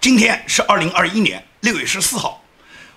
今天是二零二一年六月十四号，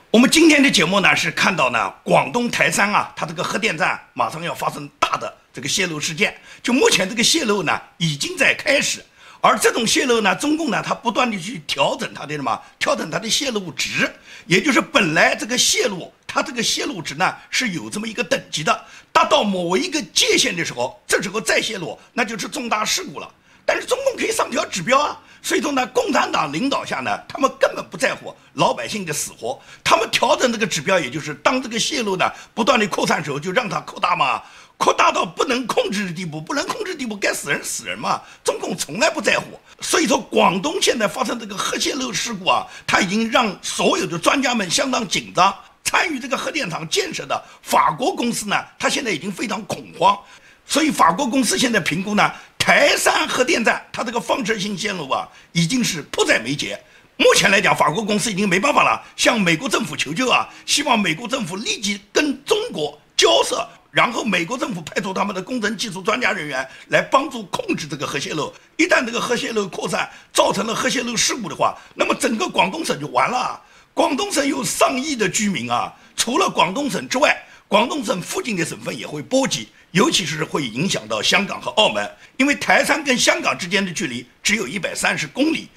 我们今天的节目呢是看到呢广东台山啊，它这个核电站马上要发生大的这个泄漏事件，就目前这个泄漏呢已经在开始，而这种泄漏呢，中共呢它不断的去调整它的什么，调整它的泄漏值，也就是本来这个泄漏它这个泄漏值呢是有这么一个等级的，达到某一个界限的时候，这时候再泄露那就是重大事故了。但是中共可以上调指标啊。所以说呢，共产党领导下呢，他们根本不在乎老百姓的死活，他们调整这个指标，也就是当这个泄露呢不断的扩散时候，就让它扩大嘛，扩大到不能控制的地步，不能控制的地步，该死人死人嘛。中共从来不在乎。所以说，广东现在发生这个核泄漏事故啊，他已经让所有的专家们相当紧张。参与这个核电厂建设的法国公司呢，他现在已经非常恐慌。所以法国公司现在评估呢。台山核电站，它这个放射性泄漏啊，已经是迫在眉睫。目前来讲，法国公司已经没办法了，向美国政府求救啊，希望美国政府立即跟中国交涉，然后美国政府派出他们的工程技术专家人员来帮助控制这个核泄漏。一旦这个核泄漏扩散，造成了核泄漏事故的话，那么整个广东省就完了。广东省有上亿的居民啊，除了广东省之外，广东省附近的省份也会波及。尤其是会影响到香港和澳门，因为台山跟香港之间的距离只有一百三十公里，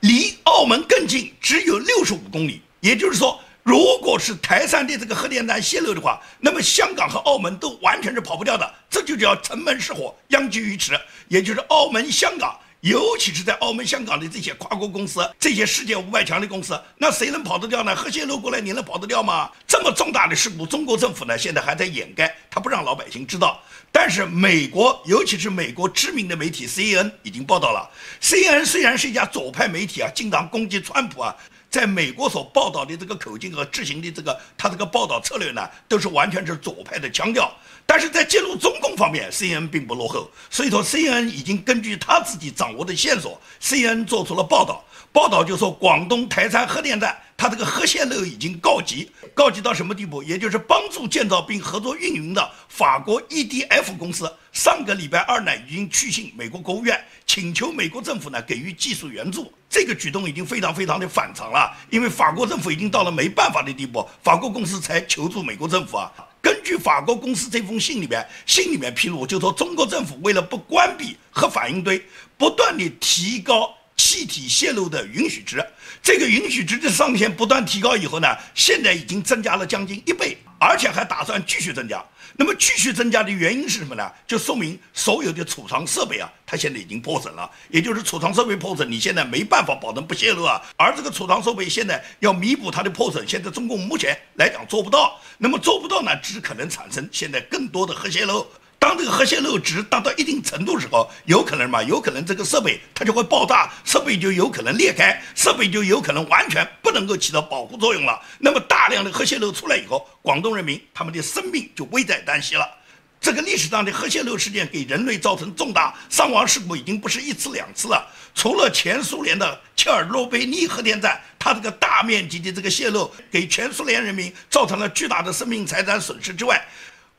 离澳门更近只有六十五公里。也就是说，如果是台山的这个核电站泄漏的话，那么香港和澳门都完全是跑不掉的，这就叫城门失火，殃及鱼池。也就是澳门、香港。尤其是在澳门、香港的这些跨国公司，这些世界五百强的公司，那谁能跑得掉呢？核泄漏过来，你能跑得掉吗？这么重大的事故，中国政府呢现在还在掩盖，他不让老百姓知道。但是美国，尤其是美国知名的媒体 CNN 已经报道了。CNN 虽然是一家左派媒体啊，经常攻击川普啊。在美国所报道的这个口径和执行的这个他这个报道策略呢，都是完全是左派的腔调。但是在揭露中共方面，CNN 并不落后。所以说，CNN 已经根据他自己掌握的线索，CNN 做出了报道。报道就说，广东台山核电站，它这个核泄漏已经告急，告急到什么地步？也就是帮助建造并合作运营的法国 EDF 公司，上个礼拜二呢，已经去信美国国务院，请求美国政府呢给予技术援助。这个举动已经非常非常的反常了，因为法国政府已经到了没办法的地步，法国公司才求助美国政府啊。根据法国公司这封信里面，信里面披露，就说中国政府为了不关闭核反应堆，不断的提高。气体泄漏的允许值，这个允许值的上限不断提高以后呢，现在已经增加了将近一倍，而且还打算继续增加。那么继续增加的原因是什么呢？就说明所有的储藏设备啊，它现在已经破损了。也就是储藏设备破损，你现在没办法保证不泄漏啊。而这个储藏设备现在要弥补它的破损，现在中共目前来讲做不到。那么做不到呢，只可能产生现在更多的核泄漏。当这个核泄漏值达到一定程度的时候，有可能嘛？有可能这个设备它就会爆炸，设备就有可能裂开，设备就有可能完全不能够起到保护作用了。那么大量的核泄漏出来以后，广东人民他们的生命就危在旦夕了。这个历史上的核泄漏事件给人类造成重大伤亡事故已经不是一次两次了。除了前苏联的切尔诺贝利核电站，它这个大面积的这个泄漏给全苏联人民造成了巨大的生命财产损失之外，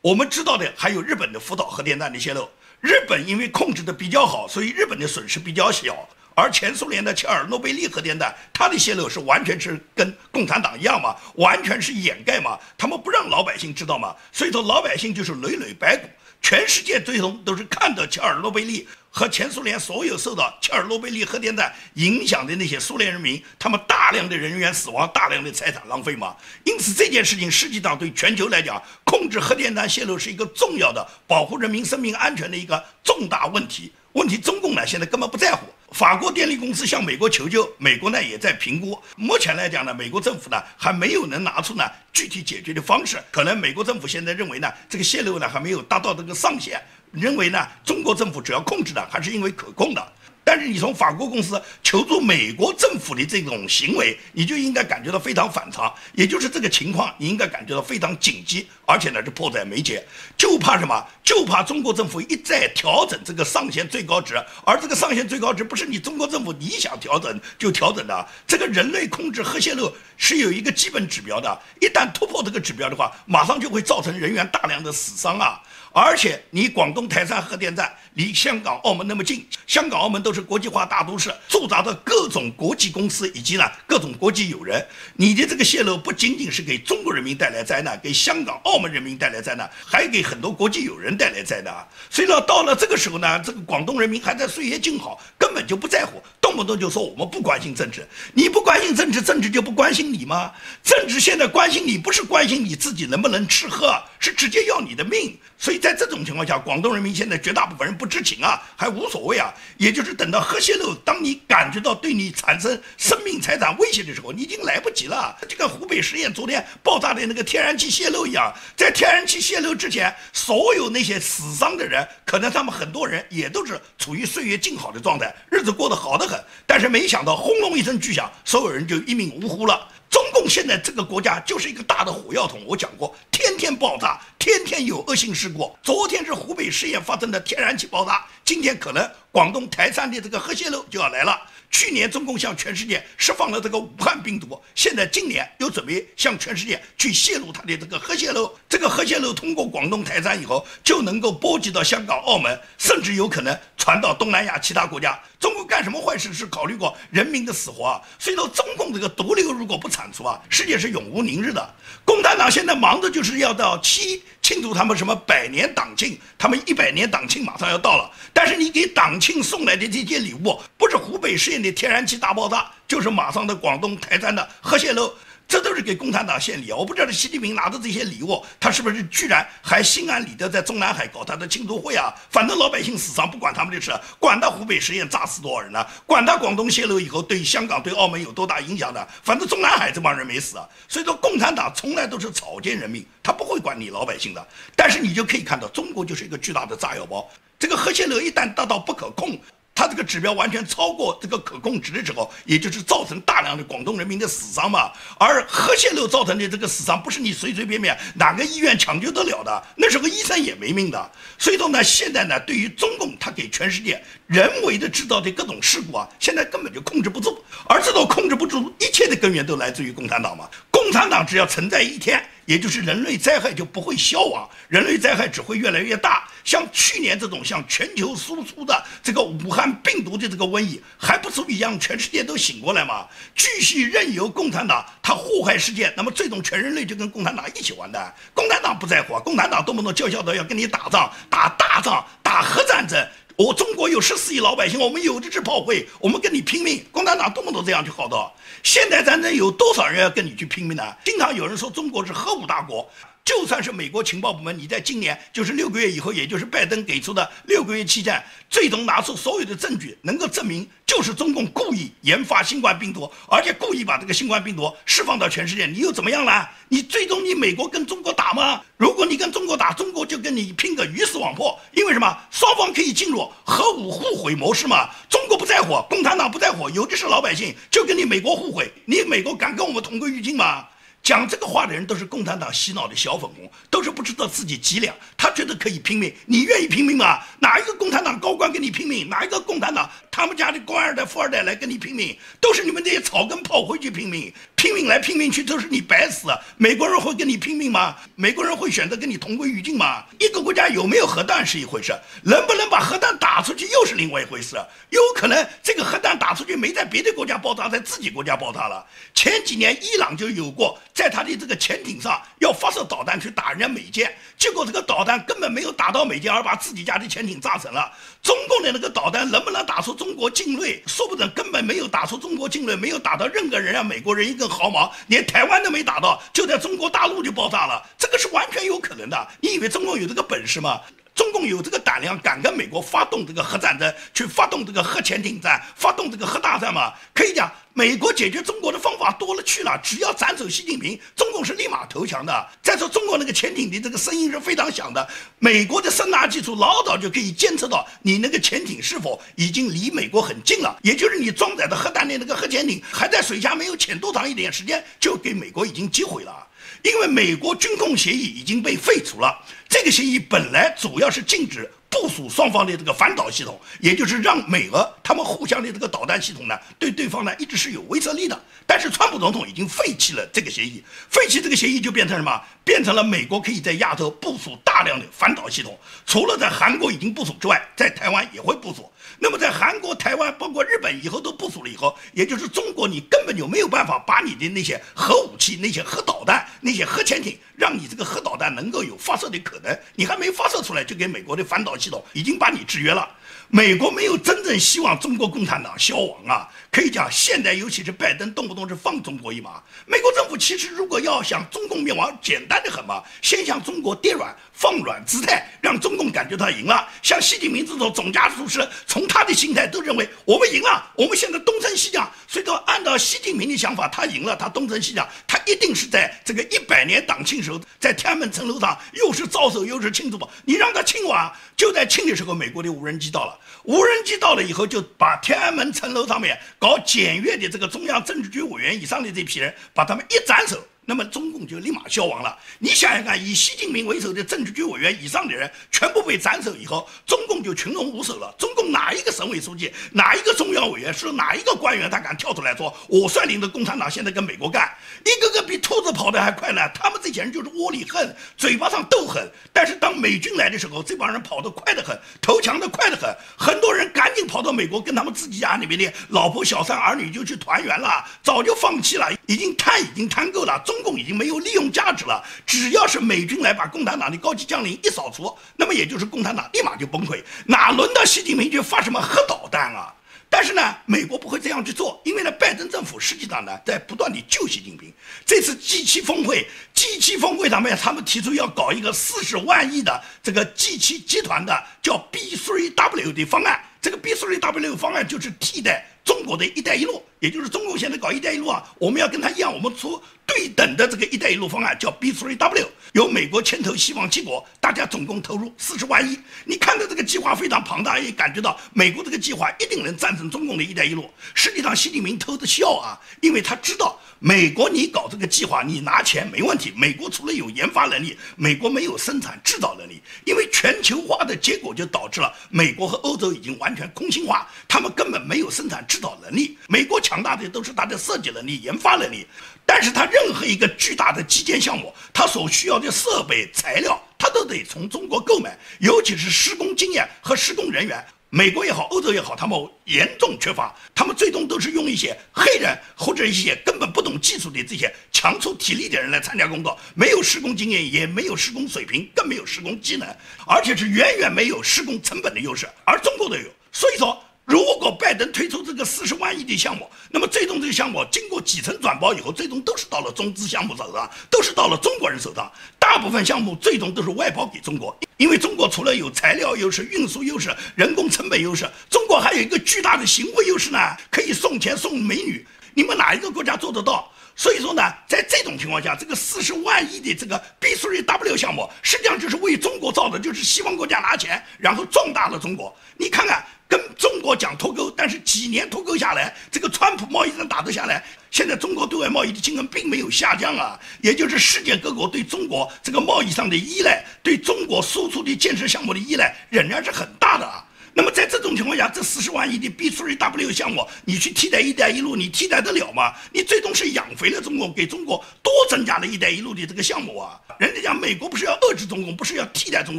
我们知道的还有日本的福岛核电站的泄漏，日本因为控制的比较好，所以日本的损失比较小。而前苏联的切尔诺贝利核电站，它的泄漏是完全是跟共产党一样嘛，完全是掩盖嘛，他们不让老百姓知道嘛，所以说老百姓就是累累白骨。全世界最终都是看到切尔诺贝利和前苏联所有受到切尔诺贝利核电站影响的那些苏联人民，他们大量的人员死亡，大量的财产浪费嘛。因此这件事情实际上对全球来讲，控制核电站泄漏是一个重要的保护人民生命安全的一个重大问题。问题中共呢现在根本不在乎。法国电力公司向美国求救，美国呢也在评估。目前来讲呢，美国政府呢还没有能拿出呢具体解决的方式。可能美国政府现在认为呢，这个泄漏呢还没有达到这个上限，认为呢中国政府主要控制的还是因为可控的。但是你从法国公司求助美国政府的这种行为，你就应该感觉到非常反常。也就是这个情况，你应该感觉到非常紧急，而且呢是迫在眉睫。就怕什么？就怕中国政府一再调整这个上限最高值，而这个上限最高值不是你中国政府你想调整就调整的。这个人类控制核泄漏是有一个基本指标的，一旦突破这个指标的话，马上就会造成人员大量的死伤啊！而且你广东台山核电站离香港、澳门那么近，香港、澳门都是。国际化大都市，驻扎着各种国际公司以及呢各种国际友人。你的这个泄露不仅仅是给中国人民带来灾难，给香港、澳门人民带来灾难，还给很多国际友人带来灾难。所以呢，到了这个时候呢，这个广东人民还在岁月静好，根本就不在乎，动不动就说我们不关心政治。你不关心政治，政治就不关心你吗？政治现在关心你，不是关心你自己能不能吃喝，是直接要你的命。所以在这种情况下，广东人民现在绝大部分人不知情啊，还无所谓啊。也就是等到核泄漏，当你感觉到对你产生生命财产威胁的时候，你已经来不及了。就跟湖北十堰昨天爆炸的那个天然气泄漏一样，在天然气泄漏之前，所有那些死伤的人，可能他们很多人也都是处于岁月静好的状态，日子过得好得很。但是没想到轰隆一声巨响，所有人就一命呜呼了。中共现在这个国家就是一个大的火药桶，我讲过，天天爆炸，天天有恶性事故。昨天是湖北十堰发生的天然气爆炸，今天可能广东台山的这个核泄漏就要来了。去年中共向全世界释放了这个武汉病毒，现在今年又准备向全世界去泄露它的这个核泄漏。这个核泄漏通过广东台山以后，就能够波及到香港、澳门，甚至有可能传到东南亚其他国家。中国干什么坏事是考虑过人民的死活啊？所以说，中共这个毒瘤如果不铲除啊，世界是永无宁日的。共产党现在忙的就是要到七庆祝他们什么百年党庆，他们一百年党庆马上要到了。但是你给党庆送来的这些礼物，不是湖北十堰的天然气大爆炸，就是马上的广东台山的核泄漏。这都是给共产党献礼啊！我不知道习近平拿着这些礼物，他是不是居然还心安理得在中南海搞他的庆祝会啊？反正老百姓死伤不管他们的事，管他湖北实验炸死多少人呢？管他广东泄露以后对香港、对澳门有多大影响呢？反正中南海这帮人没死啊！所以说，共产党从来都是草菅人命，他不会管你老百姓的。但是你就可以看到，中国就是一个巨大的炸药包，这个核泄漏一旦达到不可控。它这个指标完全超过这个可控值的时候，也就是造成大量的广东人民的死伤嘛。而核泄漏造成的这个死伤，不是你随随便便哪个医院抢救得了的，那时候医生也没命的。所以说呢，现在呢，对于中共，他给全世界人为的制造的各种事故啊，现在根本就控制不住。而这种控制不住一切的根源，都来自于共产党嘛。共产党只要存在一天。也就是人类灾害就不会消亡，人类灾害只会越来越大。像去年这种向全球输出的这个武汉病毒的这个瘟疫，还不足以让全世界都醒过来吗？继续任由共产党他祸害世界，那么最终全人类就跟共产党一起完蛋。共产党不在乎，共产党动不动叫嚣的要跟你打仗，打大仗，打核战争。我中国有十四亿老百姓，我们有的是炮灰，我们跟你拼命。共产党动不动这样去号召，现代战争有多少人要跟你去拼命呢？经常有人说中国是核武大国。就算是美国情报部门，你在今年就是六个月以后，也就是拜登给出的六个月期间，最终拿出所有的证据，能够证明就是中共故意研发新冠病毒，而且故意把这个新冠病毒释放到全世界，你又怎么样呢？你最终你美国跟中国打吗？如果你跟中国打，中国就跟你拼个鱼死网破，因为什么？双方可以进入核武互毁模式嘛？中国不在乎，共产党不在乎，有的是老百姓就跟你美国互毁，你美国敢跟我们同归于尽吗？讲这个话的人都是共产党洗脑的小粉红，都是不知道自己几两。他觉得可以拼命，你愿意拼命吗？哪一个共产党高官跟你拼命？哪一个共产党他们家的官二代、富二代来跟你拼命？都是你们这些草根炮灰去拼命，拼命来拼命去都是你白死。美国人会跟你拼命吗？美国人会选择跟你同归于尽吗？一个国家有没有核弹是一回事，能不能把核弹打出去又是另外一回事。有可能这个核弹打出去没在别的国家爆炸，在自己国家爆炸了。前几年伊朗就有过。在他的这个潜艇上要发射导弹去打人家美舰，结果这个导弹根本没有打到美舰，而把自己家的潜艇炸沉了。中共的那个导弹能不能打出中国境内？说不准根本没有打出中国境内，没有打到任何人家美国人一根毫毛，连台湾都没打到，就在中国大陆就爆炸了。这个是完全有可能的。你以为中共有这个本事吗？中共有这个胆量，敢跟美国发动这个核战争，去发动这个核潜艇战，发动这个核大战吗？可以讲，美国解决中国的方法多了去了，只要斩首习近平，中共是立马投降的。再说，中国那个潜艇的这个声音是非常响的，美国的声纳技术老早就可以监测到你那个潜艇是否已经离美国很近了，也就是你装载的核弹的那个核潜艇还在水下没有潜多长一点时间，就给美国已经击毁了。因为美国军控协议已经被废除了，这个协议本来主要是禁止部署双方的这个反导系统，也就是让美俄他们互相的这个导弹系统呢，对对方呢一直是有威慑力的。但是川普总统已经废弃了这个协议，废弃这个协议就变成什么？变成了美国可以在亚洲部署大量的反导系统，除了在韩国已经部署之外，在台湾也会部署。那么在韩国、台湾，包括日本以后都部署了以后，也就是中国，你根本就没有办法把你的那些核武器、那些核导弹、那些核潜艇，让你这个核导弹能够有发射的可能。你还没发射出来，就给美国的反导系统已经把你制约了。美国没有真正希望中国共产党消亡啊！可以讲，现在尤其是拜登，动不动是放中国一马。美国政府其实如果要想中共灭亡，简单的很嘛，先向中国跌软。放软姿态，让中共感觉到赢了。像习近平这种总家主是，从他的心态都认为我们赢了，我们现在东升西降。所以说，按照习近平的想法，他赢了，他东升西降，他一定是在这个一百年党庆时候，在天安门城楼上又是招手又是庆祝吧。你让他庆完，就在庆的时候，美国的无人机到了，无人机到了以后，就把天安门城楼上面搞搞检阅的这个中央政治局委员以上的这批人，把他们一斩首。那么中共就立马消亡了。你想想看，以习近平为首的政治局委员以上的人全部被斩首以后，中共就群龙无首了。中共哪一个省委书记、哪一个中央委员是哪一个官员，他敢跳出来说我率领的共产党现在跟美国干？一个个比兔子跑得还快呢。他们这些人就是窝里横，嘴巴上斗狠，但是当美军来的时候，这帮人跑得快得很，投降得快得很。很多人赶紧跑到美国，跟他们自己家里面的老婆、小三、儿女就去团圆了，早就放弃了，已经贪已经贪够了。中。中共已经没有利用价值了。只要是美军来把共产党的高级将领一扫除，那么也就是共产党立马就崩溃。哪轮到习近平去发什么核导弹啊？但是呢，美国不会这样去做，因为呢，拜登政府实际上呢在不断的救习近平。这次 G7 峰会，G7 峰会上面他们提出要搞一个四十万亿的这个 G7 集团的叫 B3W 的方案。这个 B3W 方案就是替代中国的一带一路，也就是中国现在搞一带一路啊，我们要跟他一样，我们出。对等的这个“一带一路”方案叫 B3W，由美国牵头西方七国，大家总共投入四十万亿。你看到这个计划非常庞大，也感觉到美国这个计划一定能战胜中共的一带一路。实际上，习近平偷着笑啊，因为他知道美国你搞这个计划，你拿钱没问题。美国除了有研发能力，美国没有生产制造能力。因为全球化的结果就导致了美国和欧洲已经完全空心化，他们根本没有生产制造能力。美国强大的都是它的设计能力、研发能力。但是它任何一个巨大的基建项目，它所需要的设备材料，它都得从中国购买，尤其是施工经验和施工人员，美国也好，欧洲也好，他们严重缺乏，他们最终都是用一些黑人或者一些根本不懂技术的这些强出体力的人来参加工作，没有施工经验，也没有施工水平，更没有施工技能，而且是远远没有施工成本的优势，而中国都有，所以说。如果拜登推出这个四十万亿的项目，那么最终这个项目经过几层转包以后，最终都是到了中资项目手上，都是到了中国人手上。大部分项目最终都是外包给中国，因为中国除了有材料优势、运输优势、人工成本优势，中国还有一个巨大的行为优势呢，可以送钱送美女。你们哪一个国家做得到？所以说呢，在这种情况下，这个四十万亿的这个 B3W 项目，实际上就是为中国造的，就是西方国家拿钱，然后壮大了中国。你看看。跟中国讲脱钩，但是几年脱钩下来，这个川普贸易战打得下来，现在中国对外贸易的金额并没有下降啊，也就是世界各国对中国这个贸易上的依赖，对中国输出的建设项目的依赖仍然是很大的啊。那么在这种情况下，这四十万亿的 B3W 项目，你去替代“一带一路”，你替代得了吗？你最终是养肥了中国，给中国多增加了一带一路的这个项目啊！人家讲美国不是要遏制中共，不是要替代中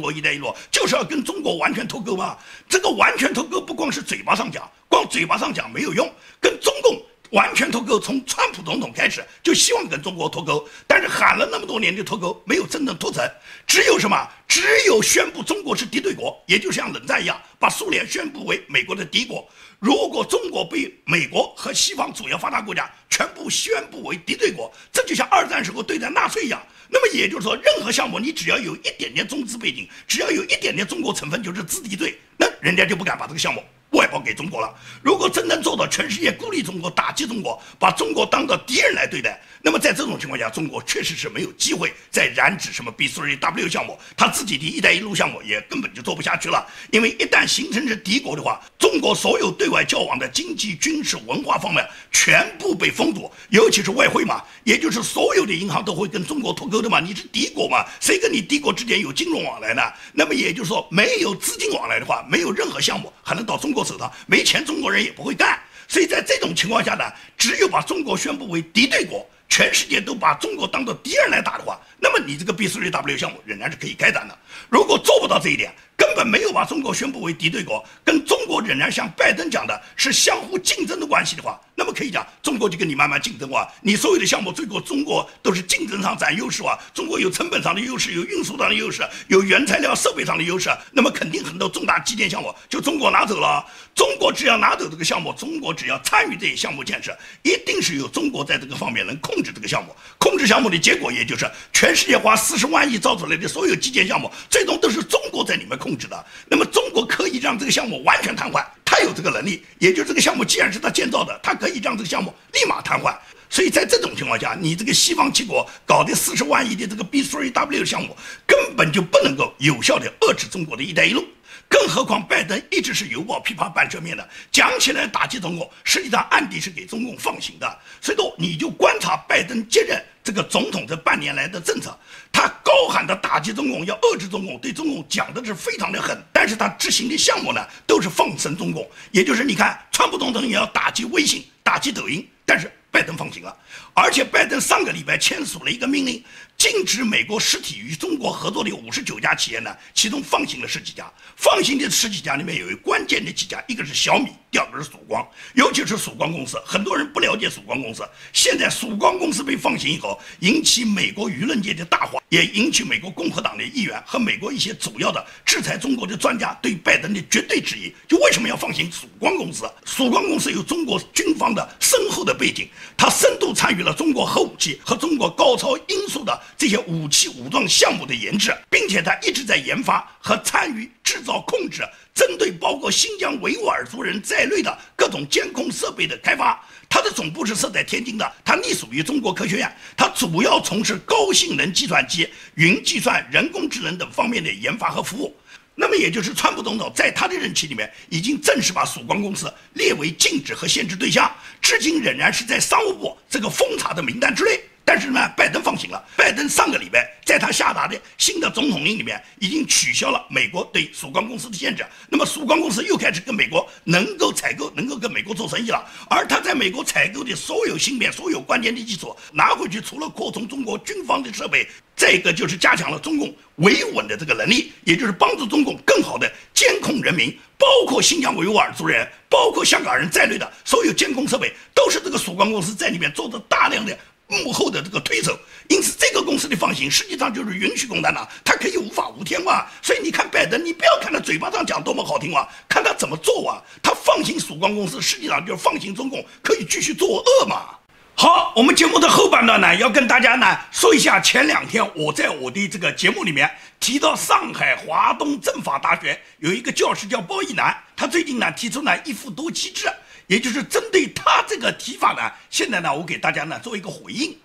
国“一带一路”，就是要跟中国完全脱钩吗？这个完全脱钩不光是嘴巴上讲，光嘴巴上讲没有用，跟中共。完全脱钩，从川普总统开始就希望跟中国脱钩，但是喊了那么多年的脱钩没有真正脱成，只有什么？只有宣布中国是敌对国，也就像冷战一样，把苏联宣布为美国的敌国。如果中国被美国和西方主要发达国家全部宣布为敌对国，这就像二战时候对待纳粹一样。那么也就是说，任何项目你只要有一点点中资背景，只要有一点点中国成分，就是资敌对，那人家就不敢把这个项目。外包给中国了。如果真能做到全世界孤立中国、打击中国，把中国当做敌人来对待，那么在这种情况下，中国确实是没有机会再染指什么 B3W 项目，他自己的一带一路项目也根本就做不下去了。因为一旦形成是敌国的话，中国所有对外交往的经济、军事、文化方面全部被封堵，尤其是外汇嘛，也就是所有的银行都会跟中国脱钩的嘛。你是敌国嘛，谁跟你敌国之间有金融往来呢？那么也就是说，没有资金往来的话，没有任何项目还能到中国。手上没钱，中国人也不会干。所以在这种情况下呢，只有把中国宣布为敌对国，全世界都把中国当做敌人来打的话，那么你这个 B3W 项目仍然是可以开展的。如果做不到这一点，根本没有把中国宣布为敌对国，跟中国仍然像拜登讲的是相互竞争的关系的话，那么可以讲中国就跟你慢慢竞争哇，你所有的项目最后中国都是竞争上占优势哇，中国有成本上的优势，有运输上的优势，有原材料设备上的优势，那么肯定很多重大基建项目就中国拿走了。中国只要拿走这个项目，中国只要参与这些项目建设，一定是有中国在这个方面能控制这个项目，控制项目的结果也就是全世界花四十万亿造出来的所有基建项目，最终都是中国在里面控。控制的，那么中国可以让这个项目完全瘫痪，他有这个能力，也就这个项目既然是他建造的，他可以让这个项目立马瘫痪。所以在这种情况下，你这个西方七国搞的四十万亿的这个 B3W 项目，根本就不能够有效的遏制中国的一带一路。更何况拜登一直是犹抱琵琶半遮面的，讲起来打击中共，实际上暗地是给中共放行的。所以说，你就观察拜登接任这个总统这半年来的政策，他高喊的打击中共，要遏制中共，对中共讲的是非常的狠，但是他执行的项目呢，都是放生中共。也就是你看，川普总统也要打击微信，打击抖音，但是拜登放行了，而且拜登上个礼拜签署了一个命令。禁止美国实体与中国合作的五十九家企业呢，其中放行了十几家。放行的十几家里面有一关键的几家，一个是小米，第二个是曙光。尤其是曙光公司，很多人不了解曙光公司。现在曙光公司被放行以后，引起美国舆论界的大哗，也引起美国共和党的议员和美国一些主要的制裁中国的专家对拜登的绝对质疑。就为什么要放行曙光公司？曙光公司有中国军方的深厚的背景，它深度参与了中国核武器和中国高超音速的。这些武器武装项目的研制，并且他一直在研发和参与制造、控制针对包括新疆维吾尔族人在内的各种监控设备的开发。它的总部是设在天津的，它隶属于中国科学院，它主要从事高性能计算机、云计算、人工智能等方面的研发和服务。那么，也就是川普总统在他的任期里面，已经正式把曙光公司列为禁止和限制对象，至今仍然是在商务部这个封查的名单之内。但是呢，拜登放行了。拜登上个礼拜在他下达的新的总统令里面，已经取消了美国对曙光公司的限制。那么曙光公司又开始跟美国能够采购，能够跟美国做生意了。而他在美国采购的所有芯片、所有关键的技术拿回去，除了扩充中国军方的设备，再一个就是加强了中共维稳的这个能力，也就是帮助中共更好的监控人民，包括新疆维吾尔族人、包括香港人在内的所有监控设备，都是这个曙光公司在里面做的大量的。幕后的这个推手，因此这个公司的放行实际上就是允许共产党，他可以无法无天嘛。所以你看拜登，你不要看他嘴巴上讲多么好听啊，看他怎么做啊。他放行曙光公司，实际上就是放行中共可以继续作恶嘛。好，我们节目的后半段呢，要跟大家呢说一下，前两天我在我的这个节目里面提到，上海华东政法大学有一个教师叫包奕南，他最近呢提出呢一夫多妻制。也就是针对他这个提法呢，现在呢，我给大家呢做一个回应。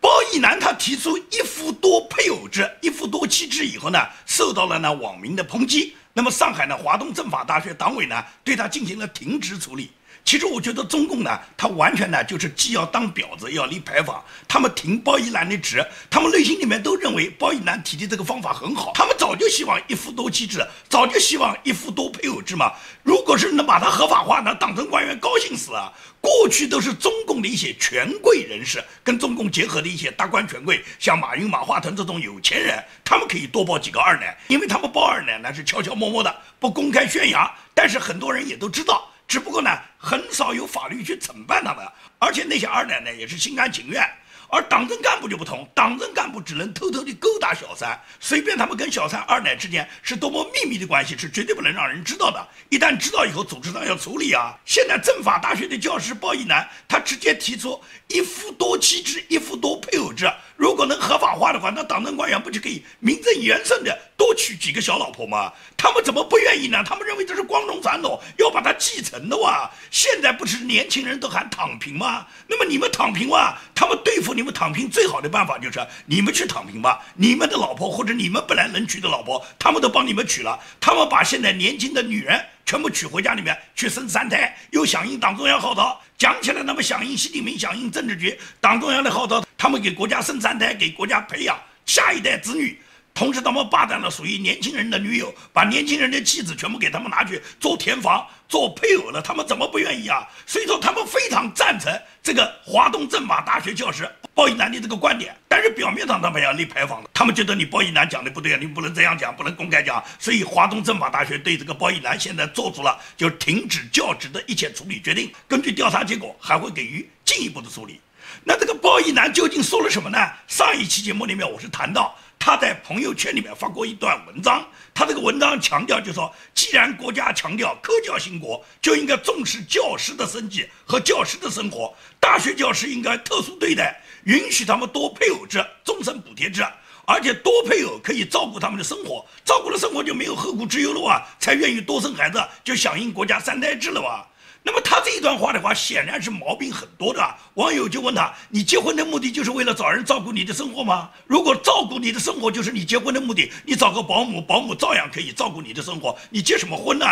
包奕南他提出一夫多配偶制、一夫多妻制以后呢，受到了呢网民的抨击。那么上海呢华东政法大学党委呢对他进行了停职处理。其实我觉得中共呢，他完全呢就是既要当婊子，要立牌坊。他们停包奕南的职，他们内心里面都认为包奕南提的这个方法很好。他们早就希望一夫多妻制，早就希望一夫多配偶制嘛。如果是能把它合法化，那党政官员高兴死啊！过去都是中共的一些权贵人士跟中共结合的一些大官权贵，像马云、马化腾这种有钱人，他们可以多抱几个二奶，因为他们抱二奶呢是悄悄摸摸的，不公开宣扬，但是很多人也都知道。只不过呢，很少有法律去惩办他们，而且那些二奶奶也是心甘情愿。而党政干部就不同，党政干部只能偷偷的勾搭小三，随便他们跟小三二奶之间是多么秘密的关系，是绝对不能让人知道的。一旦知道以后，组织上要处理啊。现在政法大学的教师包奕南，他直接提出一夫多妻制、一夫多配偶制。如果能合法化的话，那党政官员不就可以名正言顺的多娶几个小老婆吗？他们怎么不愿意呢？他们认为这是光荣传统，要把它继承的哇！现在不是年轻人都喊躺平吗？那么你们躺平哇？他们对付你们躺平最好的办法就是你们去躺平吧，你们的老婆或者你们本来能娶的老婆，他们都帮你们娶了。他们把现在年轻的女人全部娶回家里面去生三胎，又响应党中央号召。讲起来，那么响应习近平，响应政治局、党中央的号召，他们给国家生三胎，给国家培养下一代子女，同时他们霸占了属于年轻人的女友，把年轻人的妻子全部给他们拿去做填房、做配偶了，他们怎么不愿意啊？所以说，他们非常赞成这个华东政法大学教师包一楠的这个观点，但是表面上他们要立牌坊了他们觉得你包一楠讲的不对啊，你不能这样讲，不能公开讲，所以华东政法大学对这个包一楠现在做出了就停止教职的一切处理决定，根据调查结果还会给予进一步的处理。那这个包一楠究竟说了什么呢？上一期节目里面我是谈到。他在朋友圈里面发过一段文章，他这个文章强调就说，既然国家强调科教兴国，就应该重视教师的生计和教师的生活，大学教师应该特殊对待，允许他们多配偶制、终身补贴制，而且多配偶可以照顾他们的生活，照顾了生活就没有后顾之忧了哇，才愿意多生孩子，就响应国家三胎制了哇。那么他这一段话的话，显然是毛病很多的。网友就问他：“你结婚的目的就是为了找人照顾你的生活吗？如果照顾你的生活就是你结婚的目的，你找个保姆，保姆照样可以照顾你的生活，你结什么婚呢？”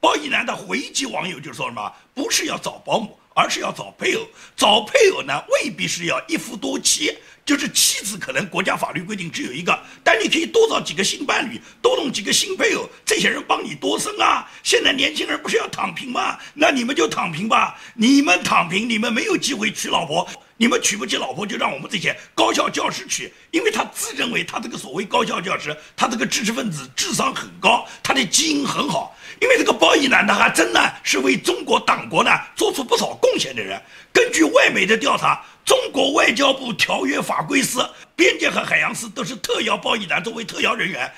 包一楠的回击网友就说什么：“不是要找保姆，而是要找配偶。找配偶呢，未必是要一夫多妻。”就是妻子可能国家法律规定只有一个，但你可以多找几个新伴侣，多弄几个新配偶，这些人帮你多生啊。现在年轻人不是要躺平吗？那你们就躺平吧，你们躺平，你们没有机会娶老婆，你们娶不起老婆就让我们这些高校教师娶，因为他自认为他这个所谓高校教师，他这个知识分子智商很高，他的基因很好。因为这个包一男他还真呢是为中国党国呢做出不少贡献的人。根据外媒的调查。中国外交部条约法规司、边界和海洋司都是特邀包一男作为特邀人员，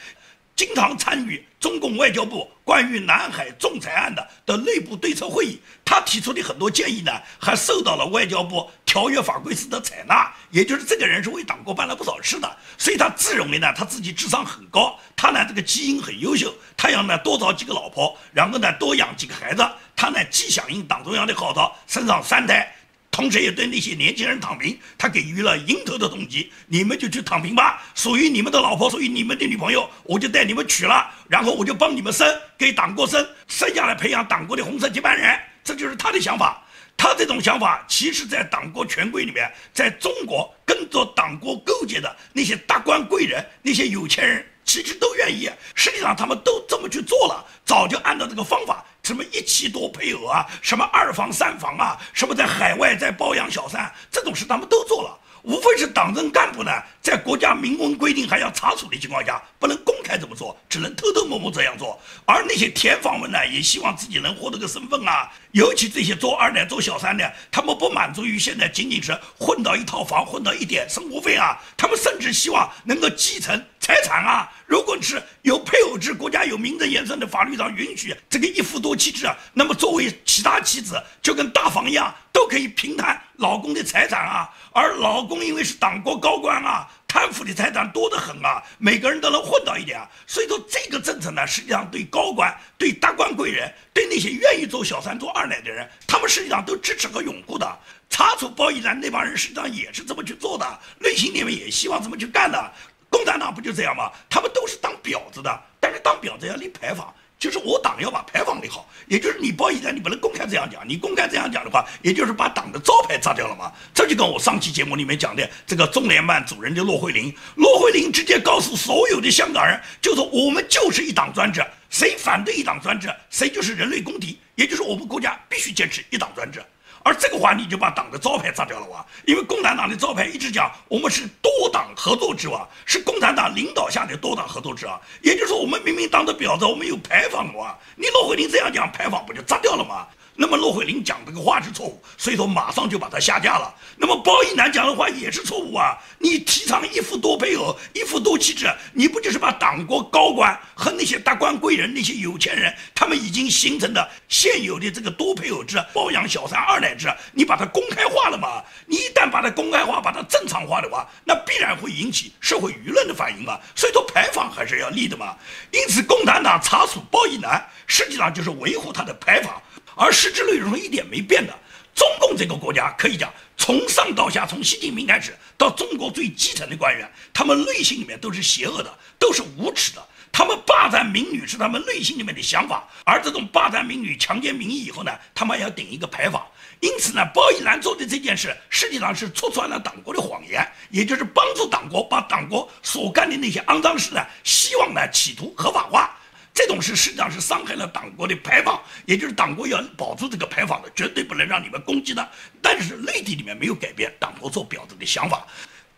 经常参与中共外交部关于南海仲裁案的的内部对策会议。他提出的很多建议呢，还受到了外交部条约法规司的采纳。也就是这个人是为党国办了不少事的，所以他自认为呢，他自己智商很高，他呢这个基因很优秀，他要呢多找几个老婆，然后呢多养几个孩子，他呢既响应党中央的号召，生上三胎。同时也对那些年轻人躺平，他给予了迎头的动机。你们就去躺平吧，属于你们的老婆，属于你们的女朋友，我就带你们娶了，然后我就帮你们生，给党国生，生下来培养党国的红色接班人。这就是他的想法。他这种想法，其实，在党国权贵里面，在中国跟着党国勾结的那些达官贵人、那些有钱人，其实都愿意。实际上，他们都这么去做了，早就按照这个方法。什么一妻多配偶啊，什么二房三房啊，什么在海外在包养小三，这种事他们都做了。无非是党政干部呢，在国家明文规定还要查处的情况下，不能公开这么做，只能偷偷摸摸这样做。而那些填房们呢，也希望自己能获得个身份啊。尤其这些做二奶、做小三的，他们不满足于现在仅仅是混到一套房、混到一点生活费啊，他们甚至希望能够继承财产啊。如果是有配偶制，国家有名正言顺的法律上允许这个一夫多妻制啊，那么作为其他妻子，就跟大房一样，都可以平摊老公的财产啊。而老公因为是党国高官啊，贪腐的财产多得很啊，每个人都能混到一点啊。所以说这个政策呢，实际上对高官、对达官贵人、对那些愿意做小三、做二奶的人，他们实际上都支持和拥护的。查处包一兰那帮人，实际上也是这么去做的，内心里面也希望这么去干的。共产党不就这样吗？他们都是当婊子的，但是当婊子要立牌坊，就是我党要把牌坊立好，也就是你包一旦你不能公开这样讲，你公开这样讲的话，也就是把党的招牌砸掉了嘛。这就跟我上期节目里面讲的这个中联办主任的骆惠玲，骆惠玲直接告诉所有的香港人，就说我们就是一党专制，谁反对一党专制，谁就是人类公敌，也就是我们国家必须坚持一党专制。而这个话你就把党的招牌砸掉了哇！因为共产党的招牌一直讲我们是多党合作制哇，是共产党领导下的多党合作制啊。也就是说，我们明明当的婊子，我们有牌坊哇！你骆惠玲这样讲，牌坊不就砸掉了吗？那么骆惠玲讲这个话是错误，所以说马上就把他下架了。那么包一楠讲的话也是错误啊！你提倡一夫多配偶、一夫多妻制，你不就是把党国高官和那些达官贵人、那些有钱人他们已经形成的现有的这个多配偶制、包养小三、二奶制，你把它公开化了吗？你一旦把它公开化、把它正常化的话，那必然会引起社会舆论的反应嘛。所以说牌坊还是要立的嘛。因此，共产党查处包一楠，实际上就是维护他的牌坊。而实质内容一点没变的。中共这个国家可以讲，从上到下，从习近平开始到中国最基层的官员，他们内心里面都是邪恶的，都是无耻的。他们霸占民女是他们内心里面的想法，而这种霸占民女、强奸民意以后呢，他们要顶一个牌坊。因此呢，包一兰做的这件事，实际上是戳穿了党国的谎言，也就是帮助党国把党国所干的那些肮脏事呢，希望呢企图合法化。这种事实际上是伤害了党国的牌坊，也就是党国要保住这个牌坊的，绝对不能让你们攻击的。但是内地里面没有改变党国做婊子的想法。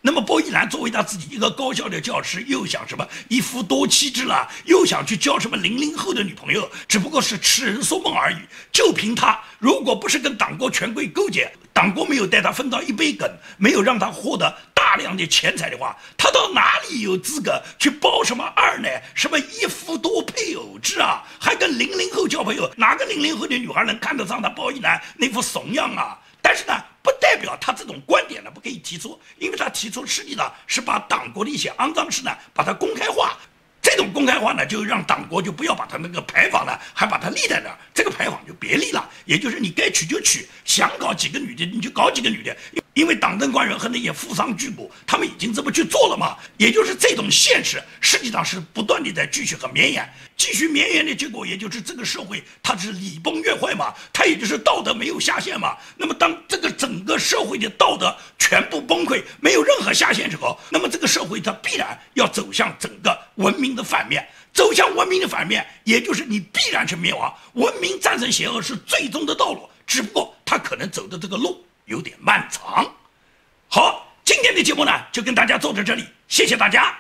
那么包玉兰作为他自己一个高校的教师，又想什么一夫多妻制了，又想去交什么零零后的女朋友，只不过是痴人说梦而已。就凭他，如果不是跟党国权贵勾结，党国没有带他分到一杯羹，没有让他获得大量的钱财的话，他到哪里有资格去包什么二奶，什么一夫多配偶制啊？还跟零零后交朋友？哪个零零后的女孩能看得上他包一男那副怂样啊？但是呢？不代表他这种观点呢不可以提出，因为他提出实际呢是把党国的一些肮脏事呢把它公开化，这种公开化呢就让党国就不要把他那个牌坊呢还把它立在那儿，这个牌坊就别立了，也就是你该娶就娶，想搞几个女的你就搞几个女的。因为党政官员和那些富商巨贾，他们已经这么去做了嘛，也就是这种现实，实际上是不断的在继续和绵延，继续绵延的结果，也就是这个社会它是礼崩乐坏嘛，它也就是道德没有下限嘛。那么当这个整个社会的道德全部崩溃，没有任何下限之后，那么这个社会它必然要走向整个文明的反面，走向文明的反面，也就是你必然是灭亡。文明战胜邪恶是最终的道路，只不过他可能走的这个路。有点漫长。好，今天的节目呢，就跟大家做到这里，谢谢大家。